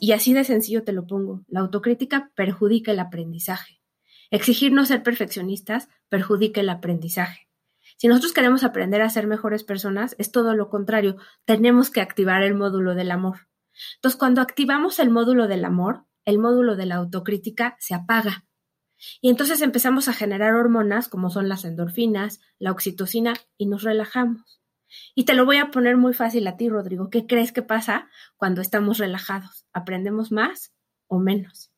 B: y así de sencillo te lo pongo, la autocrítica perjudica el aprendizaje. Exigirnos ser perfeccionistas perjudica el aprendizaje. Si nosotros queremos aprender a ser mejores personas, es todo lo contrario. Tenemos que activar el módulo del amor. Entonces, cuando activamos el módulo del amor, el módulo de la autocrítica se apaga. Y entonces empezamos a generar hormonas como son las endorfinas, la oxitocina, y nos relajamos. Y te lo voy a poner muy fácil a ti, Rodrigo. ¿Qué crees que pasa cuando estamos relajados? ¿Aprendemos más o menos?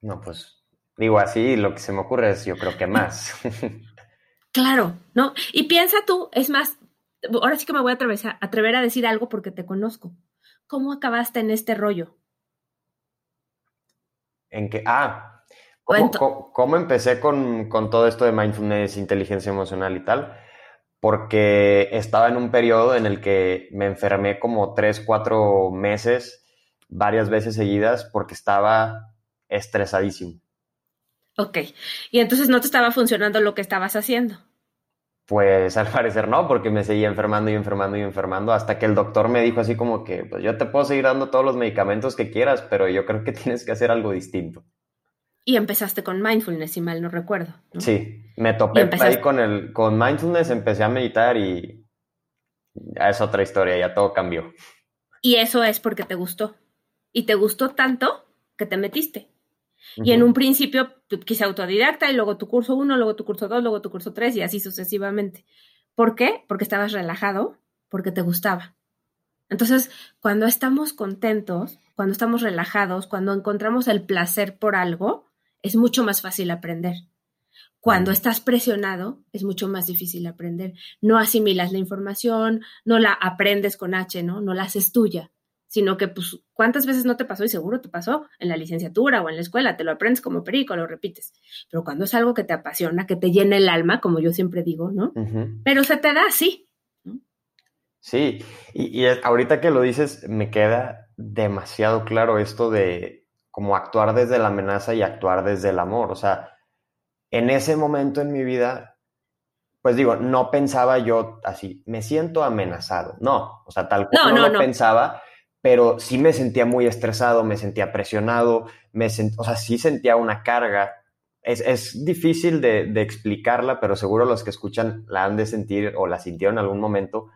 C: No, pues digo así, lo que se me ocurre es yo creo que más.
B: Claro, ¿no? Y piensa tú, es más, ahora sí que me voy a atrever, atrever a decir algo porque te conozco. ¿Cómo acabaste en este rollo?
C: En que, ah, ¿cómo,
B: Cuento.
C: cómo- cómo empecé con, con todo esto de mindfulness, inteligencia emocional y tal? Porque estaba en un periodo en el que me enfermé como tres, cuatro meses, varias veces seguidas, porque estaba estresadísimo.
B: Ok, y entonces no te estaba funcionando lo que estabas haciendo.
C: Pues al parecer no, porque me seguía enfermando y enfermando y enfermando, hasta que el doctor me dijo así como que, pues yo te puedo seguir dando todos los medicamentos que quieras, pero yo creo que tienes que hacer algo distinto.
B: Y empezaste con mindfulness, si mal no recuerdo. ¿no?
C: Sí, me topé
B: empezaste-
C: ahí con el, con mindfulness, empecé a meditar y ya es otra historia, ya todo cambió.
B: Y eso es porque te gustó. Y te gustó tanto que te metiste. Y en un principio, tú quizá autodidacta, y luego tu curso 1, luego tu curso 2, luego tu curso 3, y así sucesivamente. ¿Por qué? Porque estabas relajado, porque te gustaba. Entonces, cuando estamos contentos, cuando estamos relajados, cuando encontramos el placer por algo, es mucho más fácil aprender. Cuando estás presionado, es mucho más difícil aprender. No asimilas la información, no la aprendes con H, ¿no? No la haces tuya, sino que, pues, ¿cuántas veces no te pasó? Y seguro te pasó en la licenciatura o en la escuela, te lo aprendes como perico, lo repites. Pero cuando es algo que te apasiona, que te llena el alma, como yo siempre digo, ¿no? Pero se te da así.
C: Sí, y, y ahorita que lo dices, me queda demasiado claro esto de como actuar desde la amenaza y actuar desde el amor. O sea, en ese momento en mi vida, pues digo, no pensaba yo así, me siento amenazado. No, o sea, tal cual no, pensaba, pero sí me sentía muy estresado, me sentía presionado, me o sea, sí sentía una carga. Es, difícil de, de, explicarla, pero seguro los que escuchan la han de sentir o la sintieron en algún momento.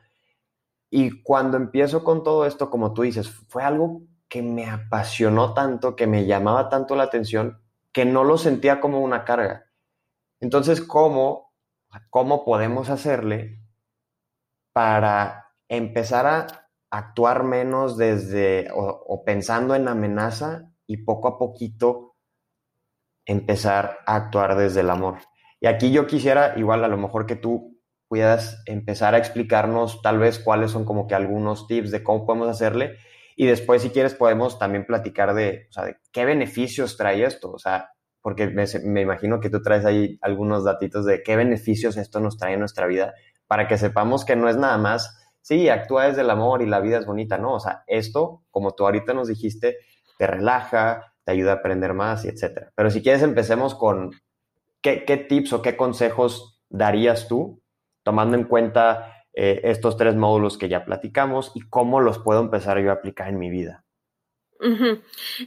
C: Y cuando empiezo con todo esto, como tú dices, fue algo que me apasionó tanto, que me llamaba tanto la atención, que no lo sentía como una carga. Entonces, ¿cómo, cómo podemos hacerle para empezar a actuar menos desde o, pensando en amenaza y poco a poquito empezar a actuar desde el amor? Y aquí yo quisiera, igual a lo mejor que tú puedas empezar a explicarnos tal vez cuáles son como que algunos tips de cómo podemos hacerle y después si quieres podemos también platicar de, o sea, de qué beneficios trae esto, o sea, porque me, imagino que tú traes ahí algunos datitos de qué beneficios esto nos trae en nuestra vida, para que sepamos que no es nada más, sí, actúa desde el amor y la vida es bonita, no, o sea, esto, como tú ahorita nos dijiste, te relaja, te ayuda a aprender más y etcétera. Pero si quieres empecemos con qué, tips o qué consejos darías tú, tomando en cuenta eh, estos tres módulos que ya platicamos y cómo los puedo empezar yo a aplicar en mi vida.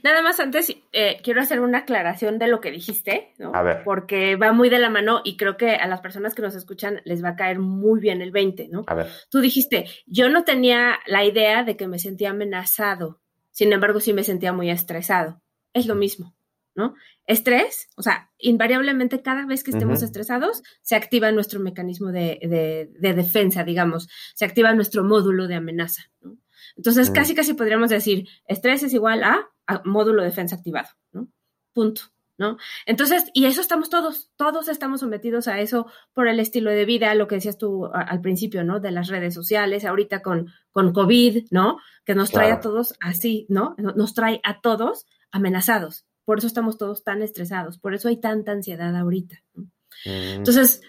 B: Nada más antes, eh, quiero hacer una aclaración de lo que dijiste, ¿no?
C: A ver.
B: Porque va muy de la mano y creo que a las personas que nos escuchan les va a caer muy bien el 20, ¿no?
C: A ver.
B: Tú dijiste, yo no tenía la idea de que me sentía amenazado, sin embargo sí me sentía muy estresado. Es lo mismo, ¿no? Estrés, o sea, invariablemente cada vez que estemos estresados, se activa nuestro mecanismo de, de, de defensa, digamos, se activa nuestro módulo de amenaza, ¿no? Entonces, mm. casi, casi podríamos decir, estrés es igual a, módulo de defensa activado, ¿no? Punto. ¿No? Entonces, y eso estamos todos, todos estamos sometidos a eso por el estilo de vida, lo que decías tú al principio, ¿no? De las redes sociales, ahorita con, con COVID, ¿no? Que nos trae a todos así, ¿no? Nos trae a todos amenazados. Por eso estamos todos tan estresados, por eso hay tanta ansiedad ahorita. ¿no? Mm. Entonces,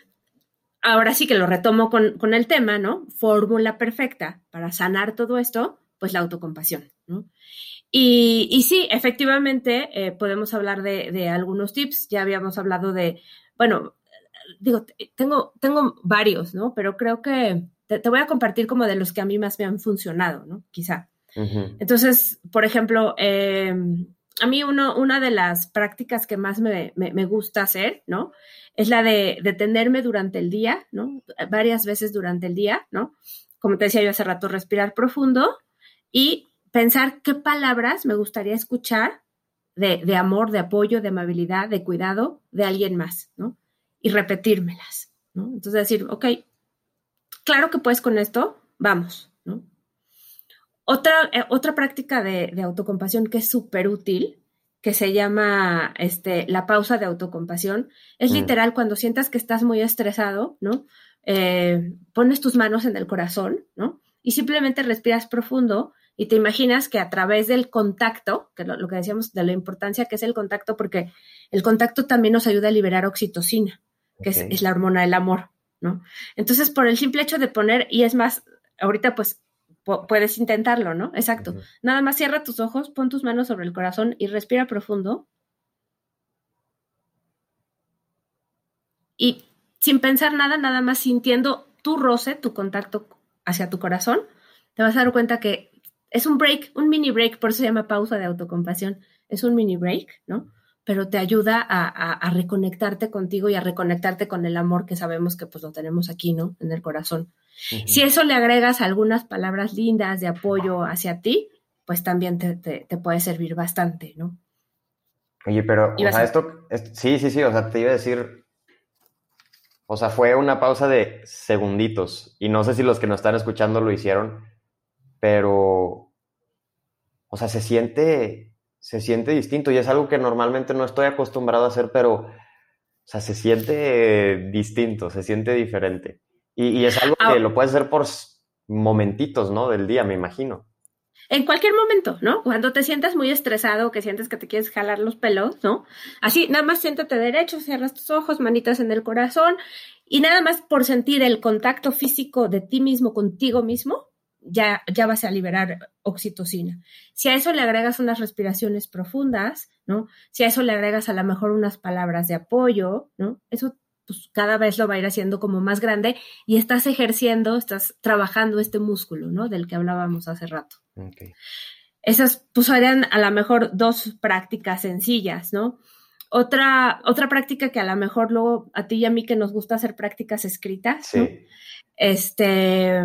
B: ahora sí que lo retomo con, el tema, ¿no? Fórmula perfecta para sanar todo esto, pues la autocompasión, ¿no? Y, sí, efectivamente, eh, podemos hablar de, algunos tips. Ya habíamos hablado de, bueno, digo, tengo, tengo varios, ¿no? Pero creo que te, voy a compartir como de los que a mí más me han funcionado, ¿no? Quizá. Entonces, por ejemplo, em, a mí uno, una de las prácticas que más me, me gusta hacer, ¿no? es la de detenerme durante el día, ¿no? Varias veces durante el día, ¿no? Como te decía yo hace rato, respirar profundo y pensar qué palabras me gustaría escuchar de, de amor, de apoyo, de amabilidad, de cuidado de alguien más, ¿no? Y repetírmelas, ¿no? Entonces decir, ok, claro que puedes con esto, vamos, ¿no? Otra, eh, otra práctica de, de autocompasión que es súper útil que se llama este, la pausa de autocompasión. Es mm. literal cuando sientas que estás muy estresado, ¿no? Eh, pones tus manos en el corazón, ¿no? Y simplemente respiras profundo y te imaginas que a través del contacto, que lo, lo que decíamos de la importancia que es el contacto, porque el contacto también nos ayuda a liberar oxitocina, que es, es, la hormona del amor, ¿no? Entonces, por el simple hecho de poner, y es más, ahorita pues puedes intentarlo, ¿no? Exacto. Nada más cierra tus ojos, pon tus manos sobre el corazón y respira profundo. Y sin pensar nada, nada más sintiendo tu roce, tu contacto hacia tu corazón, te vas a dar cuenta que es un break, un mini break, por eso se llama pausa de autocompasión. Es un mini break, ¿no? Pero te ayuda a, reconectarte contigo y a reconectarte con el amor que sabemos que pues lo tenemos aquí, ¿no? En el corazón. Si eso le agregas algunas palabras lindas de apoyo hacia ti, pues también te, puede servir bastante, ¿no?
C: Oye, pero, o sea, esto, sí, sí, sí, o sea, te iba a decir, o sea, fue una pausa de segunditos, y no sé si los que nos están escuchando lo hicieron, pero, o sea, se siente, se siente distinto, y es algo que normalmente no estoy acostumbrado a hacer, pero, o sea, se siente distinto, se siente diferente. Y, es algo que lo puedes hacer por momentitos, ¿no? Del día, me imagino.
B: En cualquier momento, ¿no? Cuando te sientas muy estresado, que sientes que te quieres jalar los pelos, ¿no? Así, nada más siéntate derecho, cierras tus ojos, manitas en el corazón y nada más por sentir el contacto físico de ti mismo contigo mismo, ya, ya vas a liberar oxitocina. Si a eso le agregas unas respiraciones profundas, ¿no? Si a eso le agregas a lo mejor unas palabras de apoyo, ¿no? Eso pues cada vez lo va a ir haciendo como más grande y estás ejerciendo, estás trabajando este músculo, ¿no? Del que hablábamos hace rato. Esas pues serían a lo mejor dos prácticas sencillas, ¿no? Otra, otra práctica que a lo mejor luego a ti y a mí que nos gusta hacer prácticas escritas, ¿no? Este,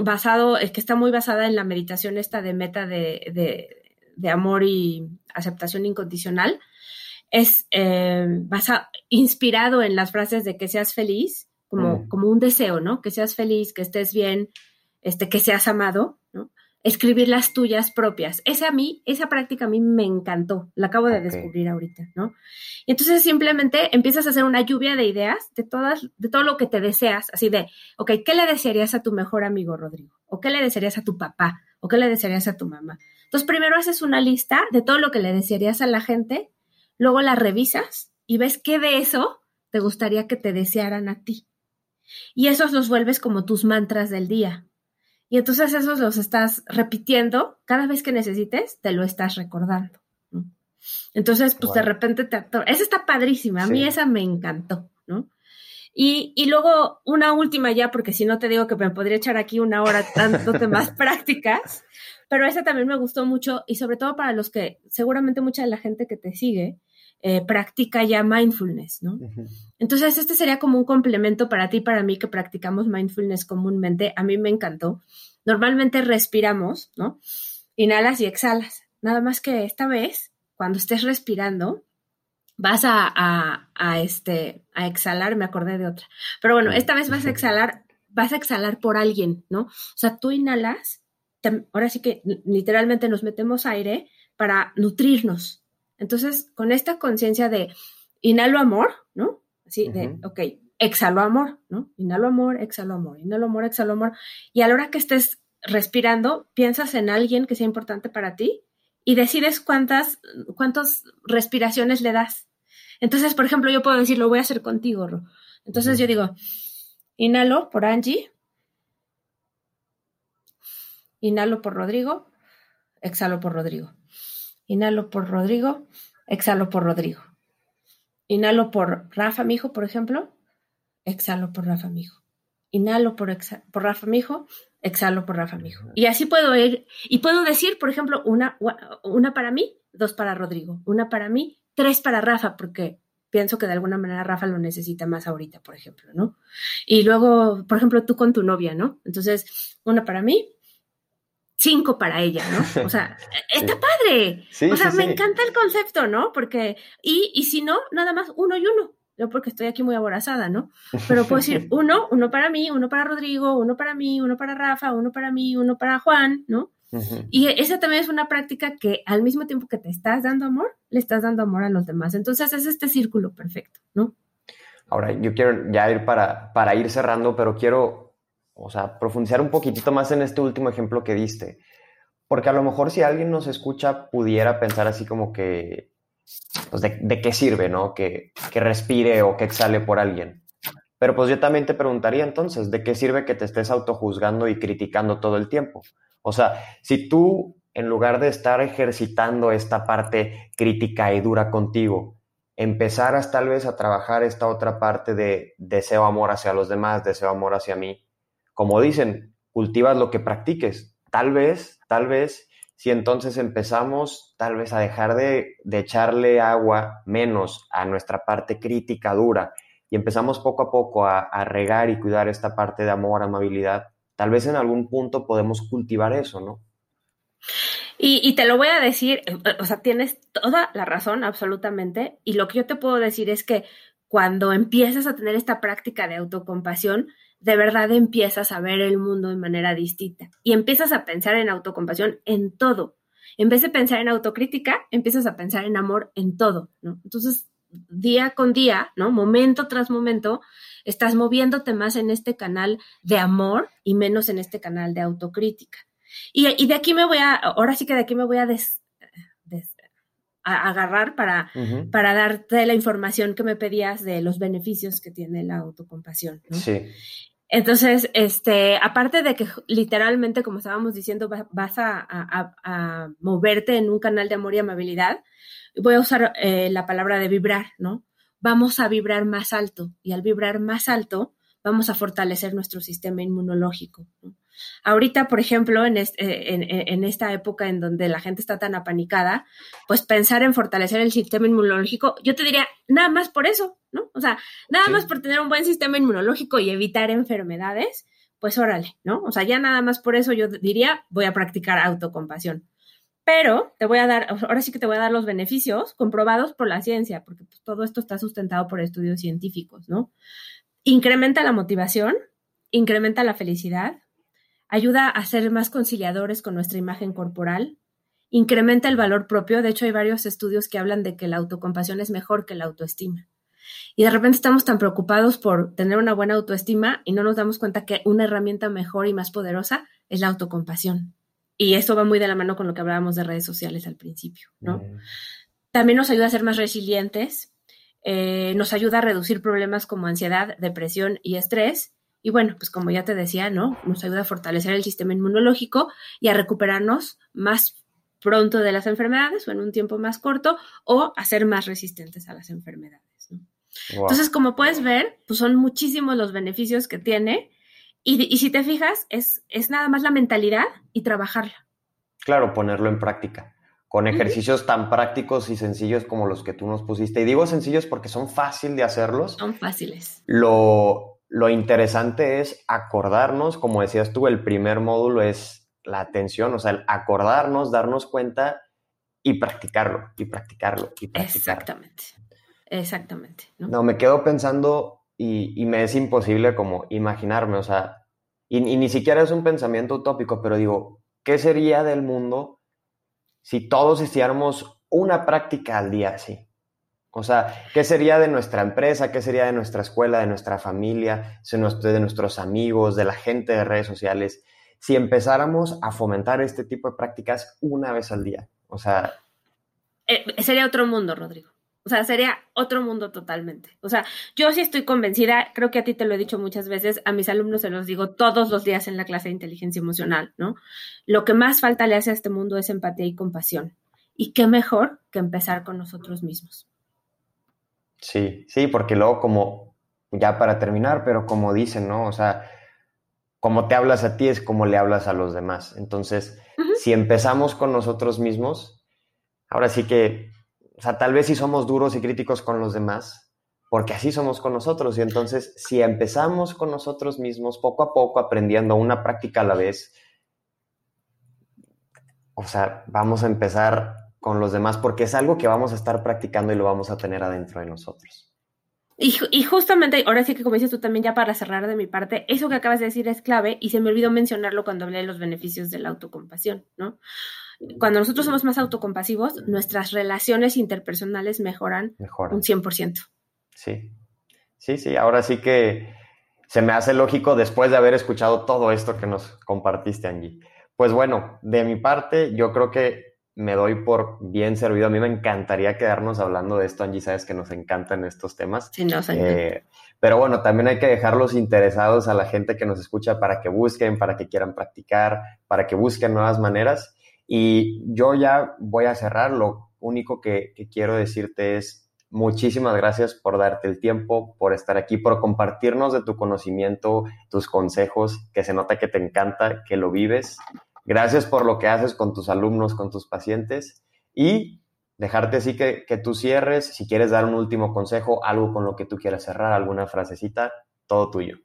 B: basado, es que está muy basada en la meditación esta de meta de, de, amor y aceptación incondicional. Es eh, inspirado en las frases de que seas feliz, como, mm. como un deseo, ¿no? Que seas feliz, que estés bien, este, que seas amado, ¿no? Escribir las tuyas propias. Esa a mí, esa práctica a mí me encantó. La acabo de descubrir ahorita, ¿no? Y entonces simplemente empiezas a hacer una lluvia de ideas de todas, de todo lo que te deseas, así de, ok, ¿qué le desearías a tu mejor amigo Rodrigo? ¿O qué le desearías a tu papá? ¿O qué le desearías a tu mamá? Entonces primero haces una lista de todo lo que le desearías a la gente, luego la revisas y ves qué de eso te gustaría que te desearan a ti. Y esos los vuelves como tus mantras del día. Y entonces esos los estás repitiendo cada vez que necesites, te lo estás recordando. Entonces, pues de repente te Esa está padrísima, a mí esa me encantó, ¿no? Y, y, luego una última ya, porque si no te digo que me podría echar aquí una hora dándote más prácticas, pero esa también me gustó mucho y sobre todo para los que seguramente mucha de la gente que te sigue eh, practica ya mindfulness, ¿no? Entonces, este sería como un complemento para ti y para mí que practicamos mindfulness comúnmente. A mí me encantó. Normalmente respiramos, ¿no? Inhalas y exhalas. Nada más que esta vez cuando estés respirando, vas a, este, a exhalar, me acordé de otra. Pero bueno, esta vez vas a exhalar, vas a exhalar por alguien, ¿no? O sea, tú inhalas, ahora sí que literalmente nos metemos aire para nutrirnos. Entonces, con esta conciencia de inhalo amor, ¿no? Así de, ok, exhalo amor, ¿no? Inhalo amor, exhalo amor, inhalo amor, exhalo amor. Y a la hora que estés respirando, piensas en alguien que sea importante para ti y decides cuántas, cuántas respiraciones le das. Entonces, por ejemplo, yo puedo decir, lo voy a hacer contigo, Ro. Entonces yo digo, inhalo por Angie, inhalo por Rodrigo, exhalo por Rodrigo. Inhalo por Rodrigo, exhalo por Rodrigo. Inhalo por Rafa, mi hijo, por ejemplo, exhalo por Rafa, mi hijo. Inhalo por, por Rafa, exhalo por Rafa, mijo. Y así puedo ir, y puedo decir, por ejemplo, una, una para mí, dos para Rodrigo, una para mí, tres para Rafa, porque pienso que de alguna manera Rafa lo necesita más ahorita, por ejemplo, ¿no? Y luego, por ejemplo, tú con tu novia, ¿no? Entonces, una para mí, cinco para ella, ¿no? O sea, está padre. o sea, me encanta el concepto, ¿no? Porque, y, y si no, nada más uno y uno yo porque estoy aquí muy aborazada, ¿no? Pero puedo decir uno, uno para mí, uno para Rodrigo, uno para mí, uno para Rafa, uno para mí, uno para Juan, ¿no? Y esa también es una práctica que al mismo tiempo que te estás dando amor, le estás dando amor a los demás. Entonces es este círculo perfecto, ¿no?
C: Ahora, yo quiero ya ir para, para ir cerrando, pero quiero, o sea, profundizar un poquitito más en este último ejemplo que diste. Porque a lo mejor si alguien nos escucha, pudiera pensar así como que pues de, qué sirve, ¿no? Que, que respire o que exhale por alguien. Pero pues yo también te preguntaría entonces, ¿de qué sirve que te estés autojuzgando y criticando todo el tiempo? O sea, si tú, en lugar de estar ejercitando esta parte crítica y dura contigo, empezaras tal vez a trabajar esta otra parte de deseo amor hacia los demás, deseo amor hacia mí, como dicen, cultivas lo que practiques. Tal vez, tal vez si entonces empezamos tal vez a dejar de, echarle agua menos a nuestra parte crítica dura y empezamos poco a poco a, regar y cuidar esta parte de amor, amabilidad, tal vez en algún punto podemos cultivar eso, ¿no?
B: Y, y, te lo voy a decir, o sea, tienes toda la razón, absolutamente. Y lo que yo te puedo decir es que cuando empiezas a tener esta práctica de autocompasión, de verdad empiezas a ver el mundo de manera distinta y empiezas a pensar en autocompasión en todo. En vez de pensar en autocrítica, empiezas a pensar en amor en todo, ¿no? Entonces, día con día, ¿no? Momento tras momento, estás moviéndote más en este canal de amor y menos en este canal de autocrítica. Y, de aquí me voy a, ahora sí que de aquí me voy a, agarrar para, para darte la información que me pedías de los beneficios que tiene la autocompasión, ¿no? Sí. Entonces, este, aparte de que literalmente, como estábamos diciendo, vas a, moverte en un canal de amor y amabilidad, voy a usar eh, la palabra de vibrar, ¿no? Vamos a vibrar más alto y al vibrar más alto, vamos a fortalecer nuestro sistema inmunológico. Ahorita, por ejemplo, en, en, esta época en donde la gente está tan apanicada, pues pensar en fortalecer el sistema inmunológico, yo te diría, nada más por eso, ¿no? O sea, nada más por tener un buen sistema inmunológico y evitar enfermedades, pues órale, ¿no? O sea, ya nada más por eso yo diría, voy a practicar autocompasión. Pero te voy a dar, ahora sí que te voy a dar los beneficios comprobados por la ciencia, porque pues, todo esto está sustentado por estudios científicos, ¿no? Incrementa la motivación, incrementa la felicidad, ayuda a ser más conciliadores con nuestra imagen corporal, incrementa el valor propio. De hecho, hay varios estudios que hablan de que la autocompasión es mejor que la autoestima. Y de repente estamos tan preocupados por tener una buena autoestima y no nos damos cuenta que una herramienta mejor y más poderosa es la autocompasión. Y esto va muy de la mano con lo que hablábamos de redes sociales al principio, ¿no? Mm. También nos ayuda a ser más resilientes, eh, nos ayuda a reducir problemas como ansiedad, depresión y estrés. Y bueno, pues como ya te decía, ¿no? Nos ayuda a fortalecer el sistema inmunológico y a recuperarnos más pronto de las enfermedades o en un tiempo más corto o a ser más resistentes a las enfermedades. Entonces, como puedes ver, pues son muchísimos los beneficios que tiene y, y si te fijas, es, es nada más la mentalidad y trabajarla.
C: Claro, ponerlo en práctica con ejercicios tan prácticos y sencillos como los que tú nos pusiste. Y digo sencillos porque son fáciles de hacerlos.
B: Son fáciles.
C: Lo, lo interesante es acordarnos, como decías tú, el primer módulo es la atención, o sea, el acordarnos, darnos cuenta y practicarlo, y practicarlo, y practicarlo.
B: Exactamente, exactamente.
C: No, me quedo pensando y, me es imposible como imaginarme, o sea, y, y ni siquiera es un pensamiento utópico, pero digo, ¿qué sería del mundo si todos hiciéramos una práctica al día así? O sea, ¿qué sería de nuestra empresa? ¿Qué sería de nuestra escuela, de nuestra familia, de nuestros amigos, de la gente de redes sociales? Si empezáramos a fomentar este tipo de prácticas una vez al día. O sea...
B: Eh, sería otro mundo, Rodrigo. O sea, sería otro mundo totalmente. O sea, yo sí estoy convencida, creo que a ti te lo he dicho muchas veces, a mis alumnos se los digo todos los días en la clase de inteligencia emocional, ¿no? Lo que más falta le hace a este mundo es empatía y compasión. Y qué mejor que empezar con nosotros mismos.
C: Sí, sí, porque luego como, ya para terminar, pero como dicen, ¿no? O sea, como te hablas a ti es como le hablas a los demás. Entonces, si empezamos con nosotros mismos, ahora sí que o sea, tal vez si somos duros y críticos con los demás, porque así somos con nosotros. Y entonces, si empezamos con nosotros mismos, poco a poco, aprendiendo una práctica a la vez, o sea, vamos a empezar con los demás porque es algo que vamos a estar practicando y lo vamos a tener adentro de nosotros.
B: Y, y, justamente, ahora sí que como dices tú también, ya para cerrar de mi parte, eso que acabas de decir es clave y se me olvidó mencionarlo cuando hablé de los beneficios de la autocompasión, ¿no? cuando nosotros somos más autocompasivos, nuestras relaciones interpersonales mejoran, un 100%.
C: Sí, sí, sí. Ahora sí que se me hace lógico después de haber escuchado todo esto que nos compartiste, Angie. Pues bueno, de mi parte, yo creo que me doy por bien servido. A mí me encantaría quedarnos hablando de esto, Angie. Sabes que nos encantan estos temas.
B: Sí, no,
C: eh, pero bueno, también hay que dejarlos interesados a la gente que nos escucha para que busquen, para que quieran practicar, para que busquen nuevas maneras. Y yo ya voy a cerrar. Lo único que, quiero decirte es muchísimas gracias por darte el tiempo, por estar aquí, por compartirnos de tu conocimiento, tus consejos, que se nota que te encanta, que lo vives. Gracias por lo que haces con tus alumnos, con tus pacientes y dejarte así que, que tú cierres. Si quieres dar un último consejo, algo con lo que tú quieras cerrar, alguna frasecita, todo tuyo.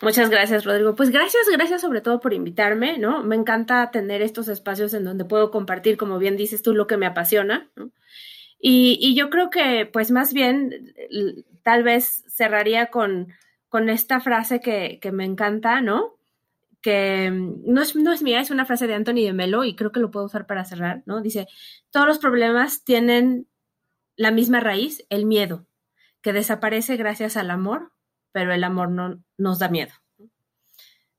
B: Muchas gracias, Rodrigo. Pues gracias, gracias sobre todo por invitarme, ¿no? Me encanta tener estos espacios en donde puedo compartir, como bien dices tú, lo que me apasiona, ¿no? Y, yo creo que, pues más bien, tal vez cerraría con, con esta frase que, que me encanta, ¿no? Que no es, no es mía, es una frase de Anthony de Melo y creo que lo puedo usar para cerrar, ¿no? Dice, todos los problemas tienen la misma raíz, el miedo, que desaparece gracias al amor pero el amor no nos da miedo.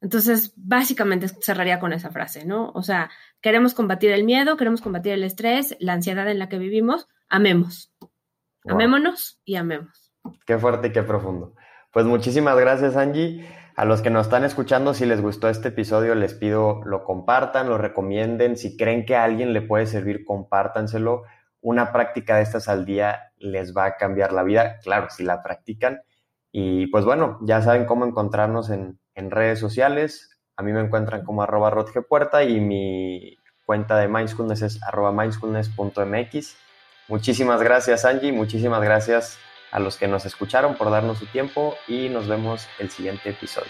B: Entonces, básicamente cerraría con esa frase, ¿no? O sea, queremos combatir el miedo, queremos combatir el estrés, la ansiedad en la que vivimos, amemos. Amémonos y amemos.
C: Qué fuerte y qué profundo. Pues muchísimas gracias, Angie. A los que nos están escuchando, si les gustó este episodio, les pido lo compartan, lo recomienden. Si creen que a alguien le puede servir, compártanselo. Una práctica de estas al día les va a cambiar la vida, claro, si la practican. Y pues bueno, ya saben cómo encontrarnos en, en redes sociales. A mí me encuentran como arroba Puerta y mi cuenta de Mindfulness es arroba mindfulness.mx. Muchísimas gracias Angie, muchísimas gracias a los que nos escucharon por darnos su tiempo y nos vemos el siguiente episodio.